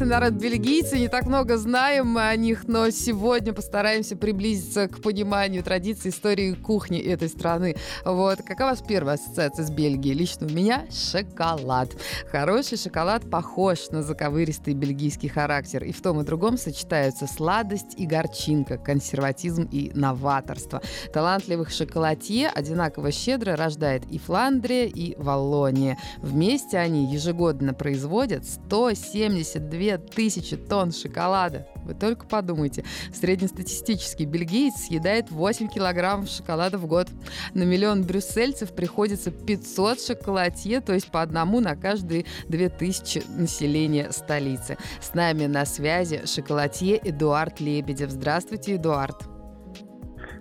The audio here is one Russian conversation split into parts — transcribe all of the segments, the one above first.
Интересный народ бельгийцы, не так много знаем мы о них, но сегодня постараемся приблизиться к пониманию традиций истории кухни этой страны. Вот, какая у вас первая ассоциация с Бельгией? Лично у меня шоколад. Хороший шоколад похож на заковыристый бельгийский характер, и в том и другом сочетаются сладость и горчинка, консерватизм и новаторство. Талантливых шоколадье одинаково щедро рождает и Фландрия, и Валлония. Вместе они ежегодно производят 172 тысячи тонн шоколада. Вы только подумайте. Среднестатистический бельгиец съедает 8 килограммов шоколада в год. На миллион брюссельцев приходится 500 шоколадье, то есть по одному на каждые 2000 населения столицы. С нами на связи шоколадье Эдуард Лебедев. Здравствуйте, Эдуард.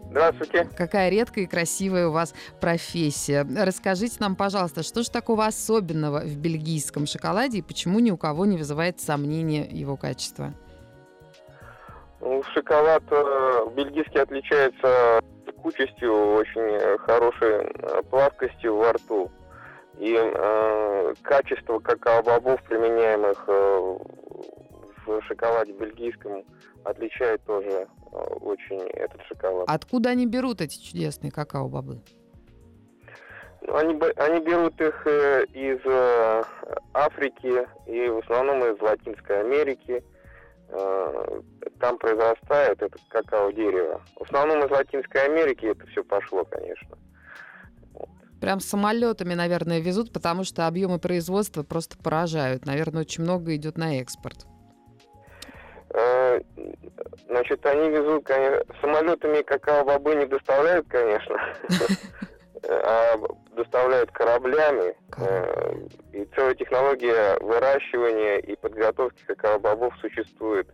Здравствуйте. Какая редкая и красивая у вас профессия. Расскажите нам, пожалуйста, что же такого особенного в бельгийском шоколаде и почему ни у кого не вызывает сомнения его качество? Ну, шоколад э, бельгийский отличается текучестью, очень хорошей э, плавкостью во рту. И э, качество какао-бобов, применяемых э, в шоколаде бельгийском, отличает тоже очень этот шоколад. Откуда они берут эти чудесные какао-бобы? Ну, они, они берут их э, из э, Африки и в основном из Латинской Америки. Там произрастает это какао-дерево. В основном из Латинской Америки это все пошло, конечно. Прям самолетами, наверное, везут, потому что объемы производства просто поражают. Наверное, очень много идет на экспорт. Значит, они везут, конечно, самолетами какао-бобы не доставляют, конечно, а доставляют кораблями. Э, и целая технология выращивания и подготовки какао-бобов существует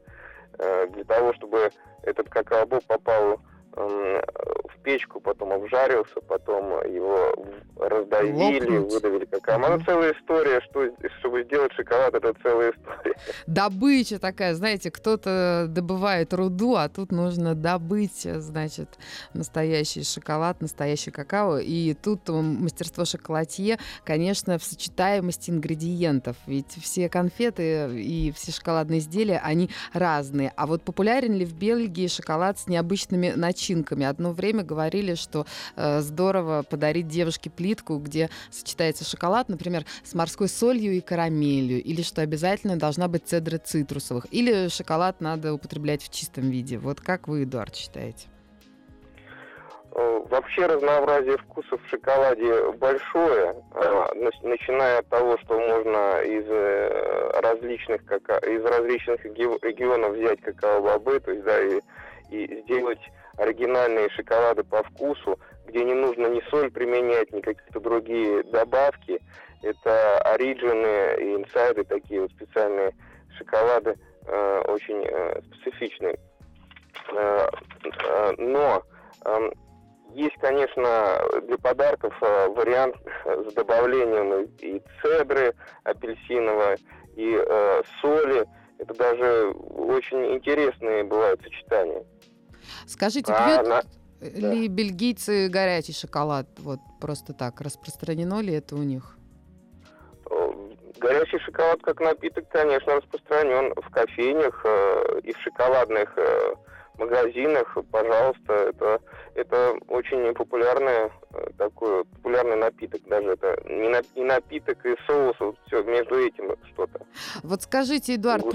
э, для того, чтобы этот какао-боб попал в печку, потом обжарился, потом его раздавили, Лопнуть. выдавили какая. Ну, целая история, что, чтобы сделать шоколад, это целая история. Добыча такая, знаете, кто-то добывает руду, а тут нужно добыть, значит, настоящий шоколад, настоящий какао. И тут мастерство шоколадье, конечно, в сочетаемости ингредиентов. Ведь все конфеты и все шоколадные изделия, они разные. А вот популярен ли в Бельгии шоколад с необычными начинками? Начинками. Одно время говорили, что э, здорово подарить девушке плитку, где сочетается шоколад, например, с морской солью и карамелью, или что обязательно должна быть цедра цитрусовых, или шоколад надо употреблять в чистом виде. Вот как вы, Эдуард, считаете? Э, вообще разнообразие вкусов в шоколаде большое, э, начиная от того, что можно из э, различных, из различных регионов взять какао-бобы, то есть да, и, и сделать оригинальные шоколады по вкусу, где не нужно ни соль применять, ни какие-то другие добавки. Это оригины и инсайды, такие вот специальные шоколады, э, очень э, специфичные. Э, э, но э, есть, конечно, для подарков э, вариант с добавлением и цедры апельсиновой, и э, соли. Это даже очень интересные бывают сочетания. Скажите, а, пьют на... ли да. бельгийцы горячий шоколад? Вот просто так. Распространено ли это у них? Горячий шоколад как напиток, конечно, распространен в кофейнях э, и в шоколадных э, магазинах, пожалуйста, это, это очень популярный э, такой популярный напиток, даже это не, на, не напиток и соус, вот все между этим что-то. Вот скажите, Эдуард,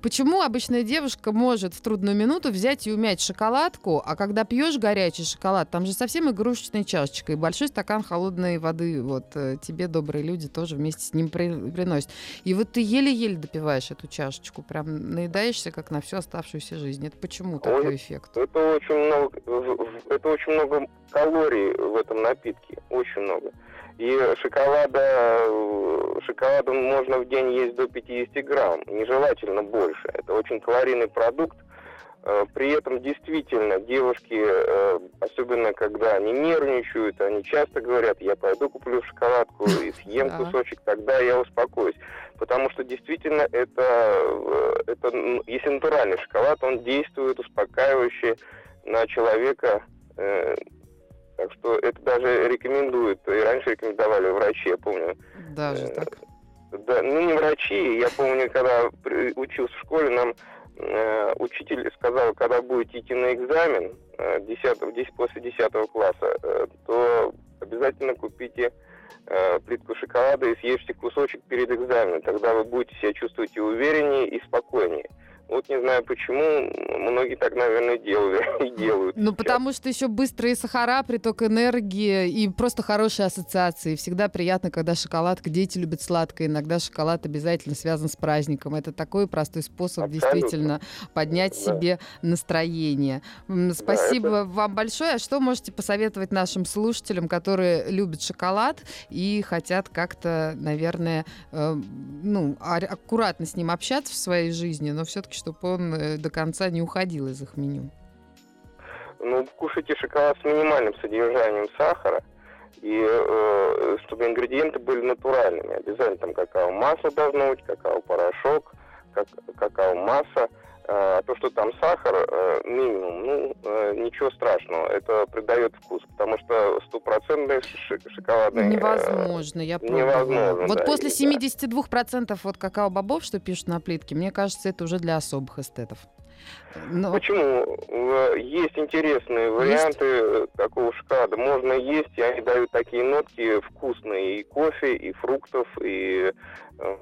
почему обычная девушка может в трудную минуту взять и умять шоколадку, а когда пьешь горячий шоколад, там же совсем игрушечная чашечка и большой стакан холодной воды, вот э, тебе добрые люди тоже вместе с ним при, приносят. И вот ты еле-еле допиваешь эту чашечку, прям наедаешься как на всю оставшуюся жизнь. Это почему так? такой эффект? Это очень много, это очень много калорий в этом напитке, очень много. И шоколада, э, шоколада можно в день есть до 50 грамм, нежелательно больше. Это очень калорийный продукт, Э, при этом действительно девушки, э, особенно когда они нервничают, они часто говорят, я пойду куплю шоколадку и съем кусочек, тогда я успокоюсь. Потому что действительно это, это, если натуральный шоколад, он действует успокаивающе на человека. Так что это даже рекомендуют, и раньше рекомендовали врачи, я помню. Даже так? Да, ну не врачи, я помню, когда учился в школе, нам Э, учитель сказал, когда будете идти на экзамен 10, 10, после 10 класса, э, то обязательно купите э, плитку шоколада и съешьте кусочек перед экзаменом. Тогда вы будете себя чувствовать и увереннее, и спокойнее. Вот не знаю почему, многие так, наверное, делали и делают. Ну, потому что еще быстрые сахара, приток энергии и просто хорошие ассоциации. Всегда приятно, когда шоколадка, дети любят сладкое, иногда шоколад обязательно связан с праздником. Это такой простой способ Абсолютно. действительно поднять да. себе настроение. Спасибо да, это... вам большое. А что можете посоветовать нашим слушателям, которые любят шоколад и хотят как-то, наверное, э, ну, аккуратно с ним общаться в своей жизни, но все-таки чтобы он э, до конца не уходил из их меню? Ну, кушайте шоколад с минимальным содержанием сахара, и э, чтобы ингредиенты были натуральными. Обязательно там какао-масло должно быть, какао-порошок, как, какао-масса. А то, что там сахар э, минимум, ну, э, ничего страшного, это придает вкус, потому что стопроцентный шоколадный... Невозможно, я пробовала. Невозможно, Вот да, после 72% да. вот какао-бобов, что пишут на плитке, мне кажется, это уже для особых эстетов. Но... Почему? Есть интересные варианты есть? такого шоколада. Можно есть, и они дают такие нотки вкусные. И кофе, и фруктов, и э,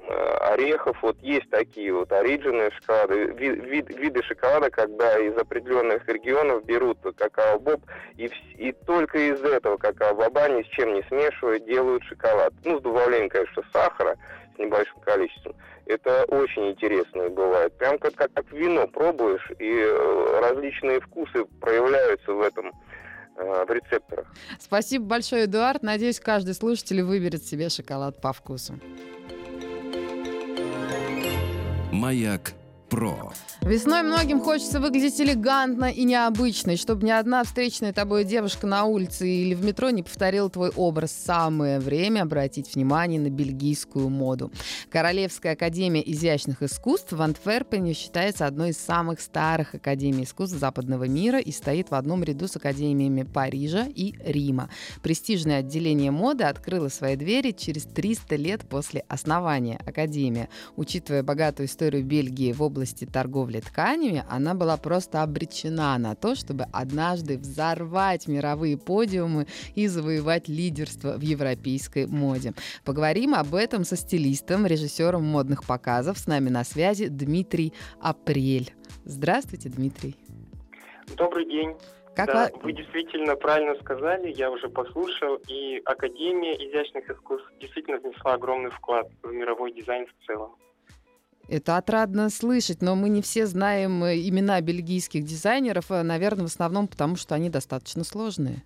орехов. Вот есть такие вот оригинальные шоколады. Вид, вид, виды шоколада, когда из определенных регионов берут какао-боб, и, и только из этого какао-боба ни с чем не смешивая делают шоколад. Ну, с добавлением, конечно, сахара небольшим количеством. Это очень интересно бывает. Прям как, как, как вино пробуешь, и э, различные вкусы проявляются в этом э, в рецепторах. Спасибо большое, Эдуард. Надеюсь, каждый слушатель выберет себе шоколад по вкусу. Маяк Про. Весной многим хочется выглядеть элегантно и необычно, и чтобы ни одна встречная тобой девушка на улице или в метро не повторила твой образ. Самое время обратить внимание на бельгийскую моду. Королевская академия изящных искусств в Антверпене считается одной из самых старых академий искусств западного мира и стоит в одном ряду с академиями Парижа и Рима. Престижное отделение моды открыло свои двери через 300 лет после основания академии. Учитывая богатую историю Бельгии в области торговли торговли тканями, она была просто обречена на то, чтобы однажды взорвать мировые подиумы и завоевать лидерство в европейской моде. Поговорим об этом со стилистом, режиссером модных показов. С нами на связи Дмитрий Апрель. Здравствуйте, Дмитрий. Добрый день. Как да, вы... вы действительно правильно сказали, я уже послушал, и Академия изящных искусств действительно внесла огромный вклад в мировой дизайн в целом. Это отрадно слышать, но мы не все знаем э, имена бельгийских дизайнеров, э, наверное, в основном потому, что они достаточно сложные.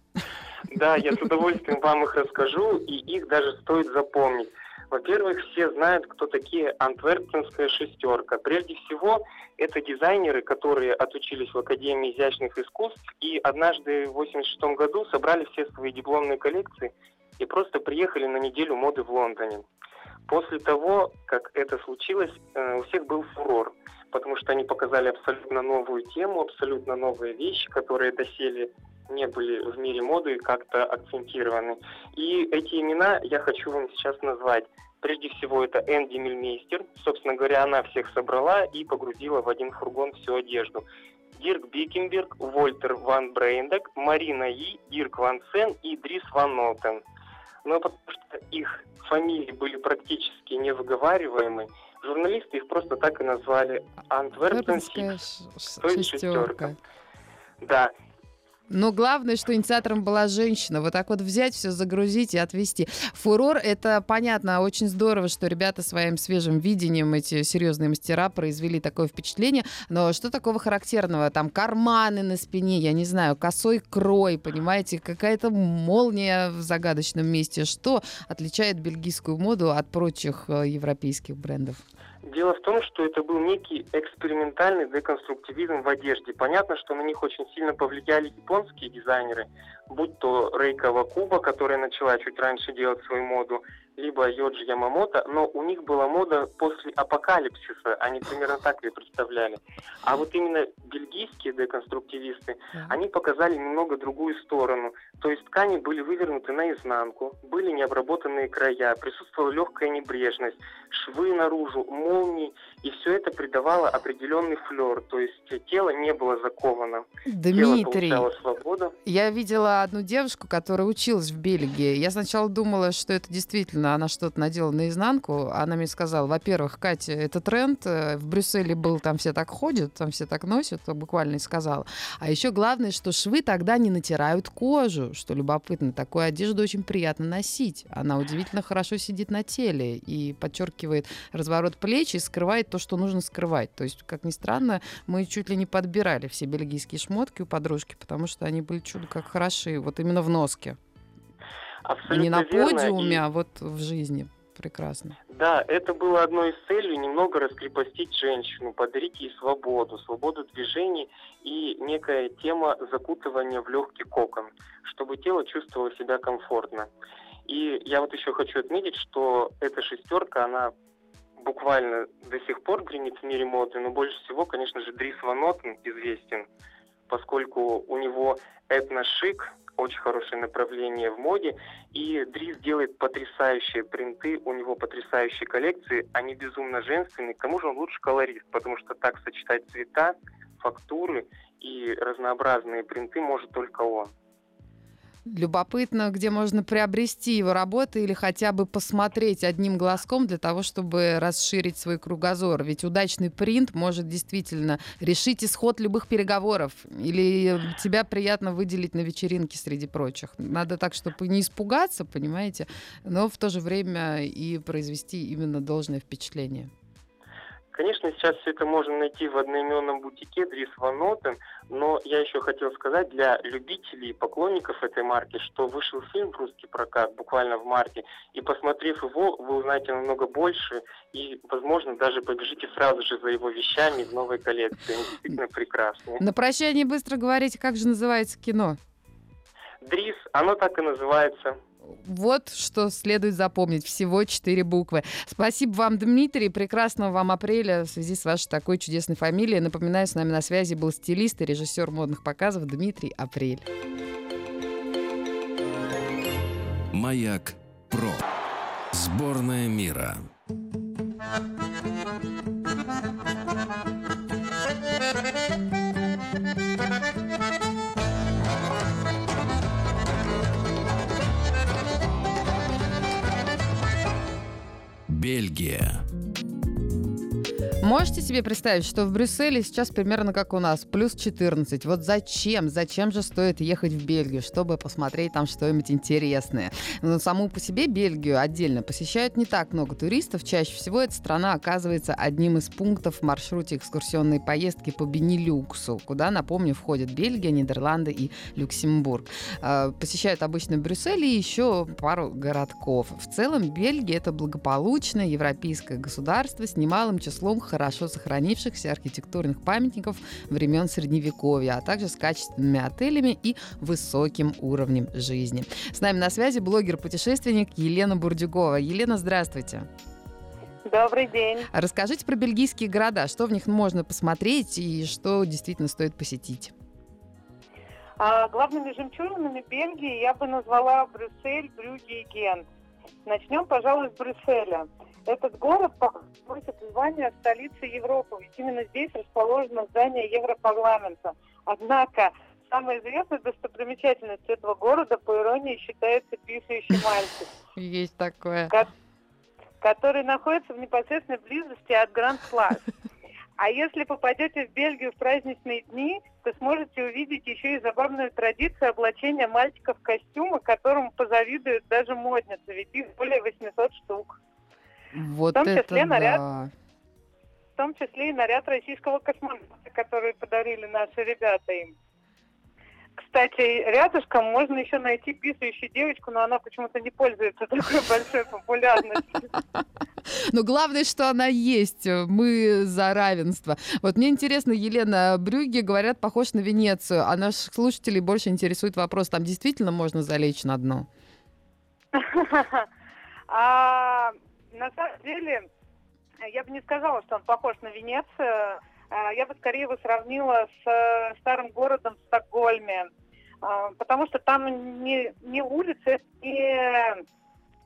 Да, я с удовольствием вам их расскажу, и их даже стоит запомнить. Во-первых, все знают, кто такие антверпенская шестерка. Прежде всего, это дизайнеры, которые отучились в Академии изящных искусств и однажды в 86 году собрали все свои дипломные коллекции и просто приехали на неделю моды в Лондоне. После того, как это случилось, э, у всех был фурор, потому что они показали абсолютно новую тему, абсолютно новые вещи, которые доселе не были в мире моды как-то акцентированы. И эти имена я хочу вам сейчас назвать. Прежде всего, это Энди Мильмейстер. Собственно говоря, она всех собрала и погрузила в один фургон всю одежду. Дирк Бикенберг, Вольтер Ван Брейндек, Марина И, Дирк Ван Сен и Дрис Ван Нотен. Но потому что их фамилии были практически невыговариваемы, журналисты их просто так и назвали Антверпен Сикс, то есть шестерка. Да. Но главное, что инициатором была женщина. Вот так вот взять все, загрузить и отвести. Фурор, это понятно, очень здорово, что ребята своим свежим видением, эти серьезные мастера, произвели такое впечатление. Но что такого характерного? Там карманы на спине, я не знаю, косой крой, понимаете, какая-то молния в загадочном месте. Что отличает бельгийскую моду от прочих э, европейских брендов? Дело в том, что это был некий экспериментальный деконструктивизм в одежде. Понятно, что на них очень сильно повлияли японские дизайнеры, будь то Рейка Вакуба, которая начала чуть раньше делать свою моду, либо Йоджи Ямамото, но у них была мода после апокалипсиса, они примерно так ее представляли. А вот именно бельгийские деконструктивисты, они показали немного другую сторону. То есть ткани были вывернуты наизнанку, были необработанные края, присутствовала легкая небрежность, швы наружу, молнии, и все это придавало определенный флер. То есть тело не было заковано. Дмитрий, я видела одну девушку, которая училась в Бельгии. Я сначала думала, что это действительно действительно она что-то надела наизнанку, она мне сказала, во-первых, Катя, это тренд, э, в Брюсселе был, там все так ходят, там все так носят, буквально и сказала. А еще главное, что швы тогда не натирают кожу, что любопытно. Такую одежду очень приятно носить. Она удивительно хорошо сидит на теле и подчеркивает разворот плеч и скрывает то, что нужно скрывать. То есть, как ни странно, мы чуть ли не подбирали все бельгийские шмотки у подружки, потому что они были чудо как хороши, вот именно в носке. Абсолютно не на верно. подиуме, И- а вот в жизни. Прекрасно. Да, это было одной из целей немного раскрепостить женщину, подарить ей свободу, свободу движений и некая тема закутывания в легкий кокон, чтобы тело чувствовало себя комфортно. И я вот еще хочу отметить, что эта шестерка, она буквально до сих пор гремит в мире моды, но больше всего, конечно же, Дрис Ван Нотен известен, поскольку у него этно-шик, очень хорошее направление в моде, и Дрис делает потрясающие принты, у него потрясающие коллекции, они безумно женственные. К тому же он лучше колорист, потому что так сочетать цвета, фактуры и разнообразные принты может только он. Любопытно, где можно приобрести его работы или хотя бы посмотреть одним глазком для того, чтобы расширить свой кругозор. Ведь удачный принт может действительно решить исход любых переговоров. Или тебя приятно выделить на вечеринке среди прочих. Надо так, чтобы не испугаться, понимаете, но в то же время и произвести именно должное впечатление. Конечно, сейчас все это можно найти в одноименном бутике Дрис Ван Нотен, но я еще хотел сказать для любителей и поклонников этой марки, что вышел фильм в русский прокат буквально в марте, и посмотрев его, вы узнаете намного больше и, возможно, даже побежите сразу же за его вещами в новой коллекции. Они действительно прекрасные. На прощание быстро говорите, как же называется кино? Дрис, оно так и называется. Вот что следует запомнить. Всего четыре буквы. Спасибо вам, Дмитрий. Прекрасного вам апреля в связи с вашей такой чудесной фамилией. Напоминаю, с нами на связи был стилист и режиссер модных показов Дмитрий Апрель. Маяк Про. Сборная мира. Бельгия. Можете себе представить, что в Брюсселе сейчас примерно как у нас, плюс 14. Вот зачем? Зачем же стоит ехать в Бельгию, чтобы посмотреть там что-нибудь интересное? Но саму по себе Бельгию отдельно посещают не так много туристов. Чаще всего эта страна оказывается одним из пунктов в маршруте экскурсионной поездки по Бенилюксу, куда, напомню, входят Бельгия, Нидерланды и Люксембург. А, Посещают обычно Брюссель и еще пару городков. В целом Бельгия — это благополучное европейское государство с немалым числом хорошо сохранившихся архитектурных памятников времен Средневековья, а также с качественными отелями и высоким уровнем жизни. С нами на связи блогер-путешественник Елена Бурдюгова. Елена, здравствуйте. Добрый день. Расскажите про бельгийские города, что в них можно посмотреть и что действительно стоит посетить. А главными жемчужинами Бельгии я бы назвала Брюссель, Брюгге и Гент. Начнем, пожалуй, с Брюсселя. Этот город носит звание столицы Европы, ведь именно здесь расположено здание Европарламента. Однако самой известной достопримечательностью этого города, по иронии, считается писающий мальчик. Есть такое. который находится в непосредственной близости от Гранд Плас. А если попадете в Бельгию в праздничные дни, то сможете увидеть еще и забавную традицию облачения мальчиков в костюмы, которому позавидуют даже модницы, ведь их более 800 штук. Вот В том это числе наряд да. В том числе и наряд российского космонавта, который подарили наши ребята им. Кстати, рядышком можно еще найти писающую девочку, но она почему-то не пользуется такой большой популярностью. Но главное, что она есть. Мы за равенство. Вот мне интересно, Елена Брюги, говорят, похож на Венецию. А наших слушателей больше интересует вопрос, там действительно можно залечь на дно? Деле, я бы не сказала, что он похож на Венецию. А, Я бы скорее его сравнила с э, старым городом Стокгольме. Потому что там не, не улицы, не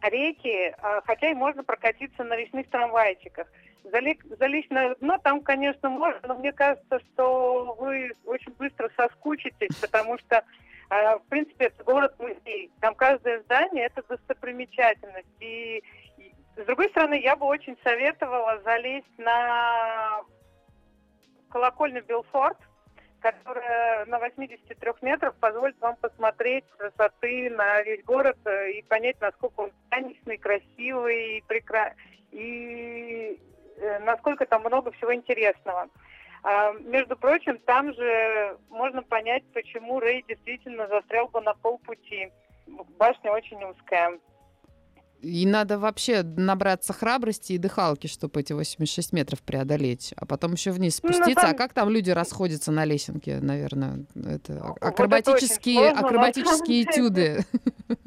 реки, хотя и можно прокатиться на речных трамвайчиках. Залечь, залечь на дно там, конечно, можно, но мне кажется, что вы очень быстро соскучитесь, потому что, в принципе, это город-музей. Там каждое здание – это достопримечательность. И, с другой стороны, я бы очень советовала залезть на колокольню Белфорд, которая на 83 метрах позволит вам посмотреть с высоты на весь город и понять, насколько он праздничный, красивый и, прекра... и э, насколько там много всего интересного. А, между прочим, там же можно понять, почему Рэй действительно застрял бы на полпути. Башня очень узкая. И надо вообще набраться храбрости и дыхалки, чтобы эти 86 метров преодолеть, а потом еще вниз Ну, спуститься. самом- А как там люди расходятся на лесенке, наверное? Это Вот это акробатические, сложно, акробатические деле. этюды.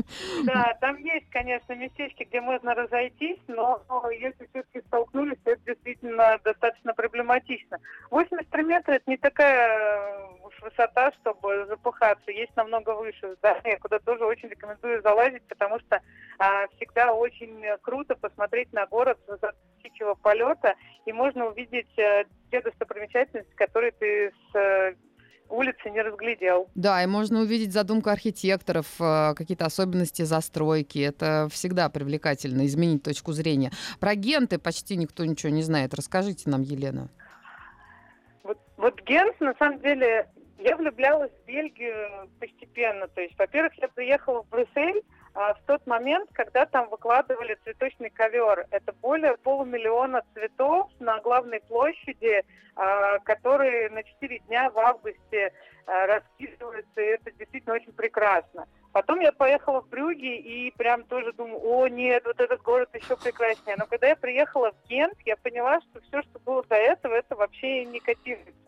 Да, там есть, конечно, местечки, где можно разойтись, но если все-таки столкнулись, то это действительно достаточно проблематично. 83 метра – это не такая э, высота, чтобы запыхаться. Есть намного выше здания, куда тоже очень рекомендую залазить, потому что а, всегда очень круто посмотреть на город с высоты птичьего полета, и можно увидеть э, те достопримечательности, которые ты с э, улицы не разглядел. Да, и можно увидеть задумку архитекторов, э, какие-то особенности застройки. Это всегда привлекательно, изменить точку зрения. Про Генты почти никто ничего не знает. Расскажите нам, Елена. Вот, вот Генс, на самом деле, я влюблялась в Бельгию постепенно. То есть, во-первых, я приехала в Брюссель а, в тот момент, когда там выкладывали цветочный ковер. Это более полумиллиона цветов на главной площади, а, которые на 4 дня в августе а, раскидываются, и это действительно очень прекрасно. Потом я поехала в Брюги и прям тоже думаю, о нет, вот этот город еще прекраснее. Но когда я приехала в Гент, я поняла, что все, что было до этого, это вообще. А,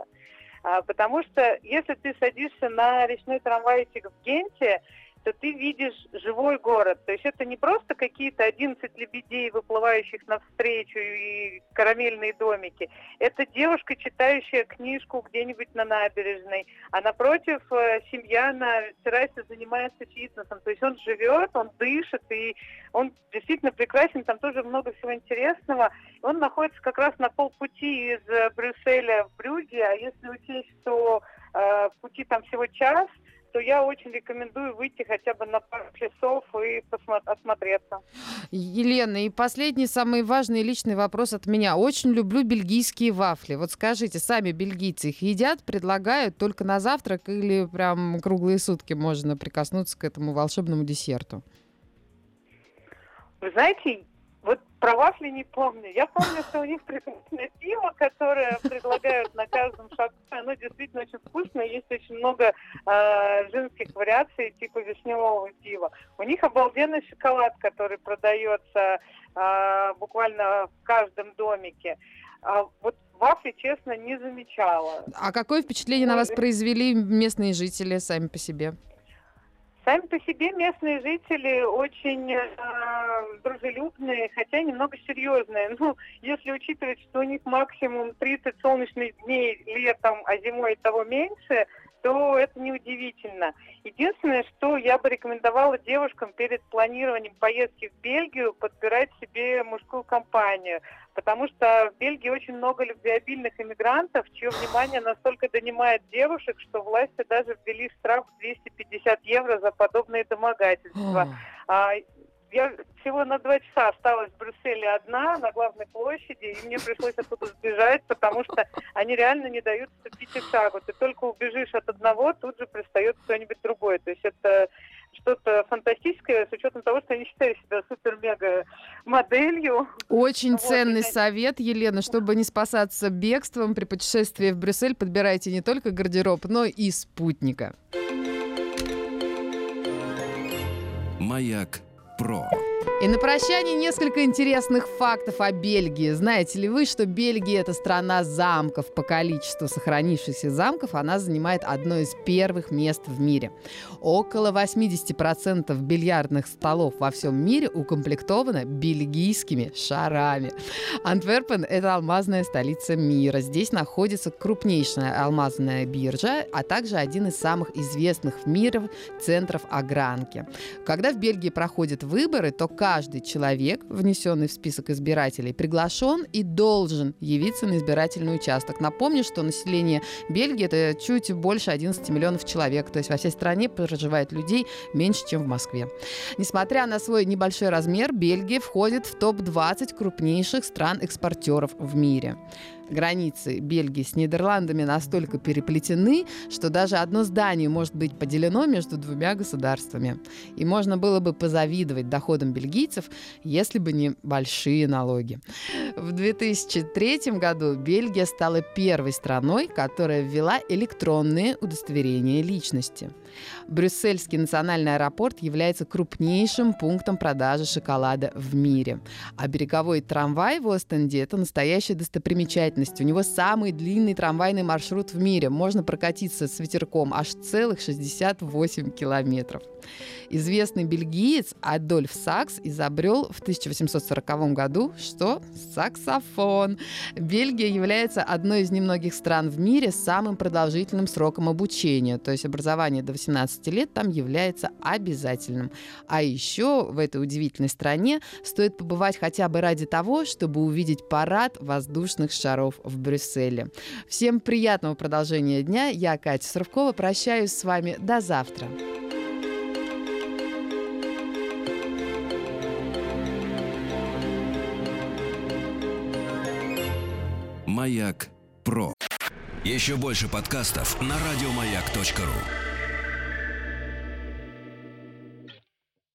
потому что если ты садишься на речной трамвайчик в Генте, то ты видишь живой город. То есть это не просто какие-то 11 лебедей, выплывающих навстречу, и карамельные домики. Это девушка, читающая книжку где-нибудь на набережной, а напротив э, семья на террасе занимается фитнесом. То есть он живет, он дышит, и он действительно прекрасен, там тоже много всего интересного. Он находится как раз на полпути из э, Брюсселя в Брюгге, а если учесть, что э, пути там всего час, то я очень рекомендую выйти хотя бы на пару часов и осмотреться. Елена, и последний, самый важный личный вопрос от меня. Очень люблю бельгийские вафли. Вот скажите, сами бельгийцы их едят, предлагают только на завтрак или прям круглые сутки можно прикоснуться к этому волшебному десерту? Вы знаете, про вафли не помню. Я помню, что у них прекрасное пиво, которое предлагают на каждом шагу. Оно действительно очень вкусное. Есть очень много э, женских вариаций типа вишневого пива. У них обалденный шоколад, который продается э, буквально в каждом домике. А вот вафли, честно, не замечала. А какое впечатление на вас произвели местные жители сами по себе? Сами по себе местные жители очень э, дружелюбные, хотя немного серьезные. Ну, если учитывать, что у них максимум 30 солнечных дней летом, а зимой того меньше, то это неудивительно. Единственное, что я бы рекомендовала девушкам перед планированием поездки в Бельгию подбирать себе мужскую компанию, потому что в Бельгии очень много любвеобильных иммигрантов, чье внимание настолько донимает девушек, что власти даже ввели штраф в 250 евро за подобные домогательства. А, я всего на два часа осталась в Брюсселе одна на главной площади, и мне пришлось оттуда сбежать, потому что они реально не дают ступить и шагу. Ты только убежишь от одного, тут же пристает кто-нибудь другой. То есть это что-то фантастическое с учетом того, что они считали себя супер-мега моделью. Очень вот, ценный и... совет, Елена, чтобы не спасаться бегством при путешествии в Брюссель, подбирайте не только гардероб, но и спутника. Маяк про. И на прощание несколько интересных фактов о Бельгии. Знаете ли вы, что Бельгия это страна замков? По количеству сохранившихся замков она занимает одно из первых мест в мире. Около 80% бильярдных столов во всем мире укомплектовано бельгийскими шарами. Антверпен – это алмазная столица мира. Здесь находится крупнейшая алмазная биржа, а также один из самых известных в мире центров огранки. Когда в Бельгии проходят выборы, то каждый человек, внесенный в список избирателей, приглашен и должен явиться на избирательный участок. Напомню, что население Бельгии это чуть больше 11 миллионов человек, то есть во всей стране проживает людей меньше, чем в Москве. Несмотря на свой небольшой размер, Бельгия входит в топ-20 крупнейших стран-экспортеров в мире. Границы Бельгии с Нидерландами настолько переплетены, что даже одно здание может быть поделено между двумя государствами. И можно было бы позавидовать доходам бельгийцев, если бы не большие налоги. В 2003 году Бельгия стала первой страной, которая ввела электронные удостоверения личности. Брюссельский национальный аэропорт является крупнейшим пунктом продажи шоколада в мире. А береговой трамвай в Остенде – это настоящая достопримечательность. У него самый длинный трамвайный маршрут в мире. Можно прокатиться с ветерком аж целых 68 километров. Известный бельгиец Адольф Сакс изобрел в 1840 году что? Саксофон. Бельгия является одной из немногих стран в мире с самым продолжительным сроком обучения, то есть образование до 18 лет там является обязательным. А еще в этой удивительной стране стоит побывать хотя бы ради того, чтобы увидеть парад воздушных шаров в Брюсселе. Всем приятного продолжения дня. Я, Катя Суркова, прощаюсь с вами до завтра. Маяк Про. Еще больше подкастов на радиомаяк.ру.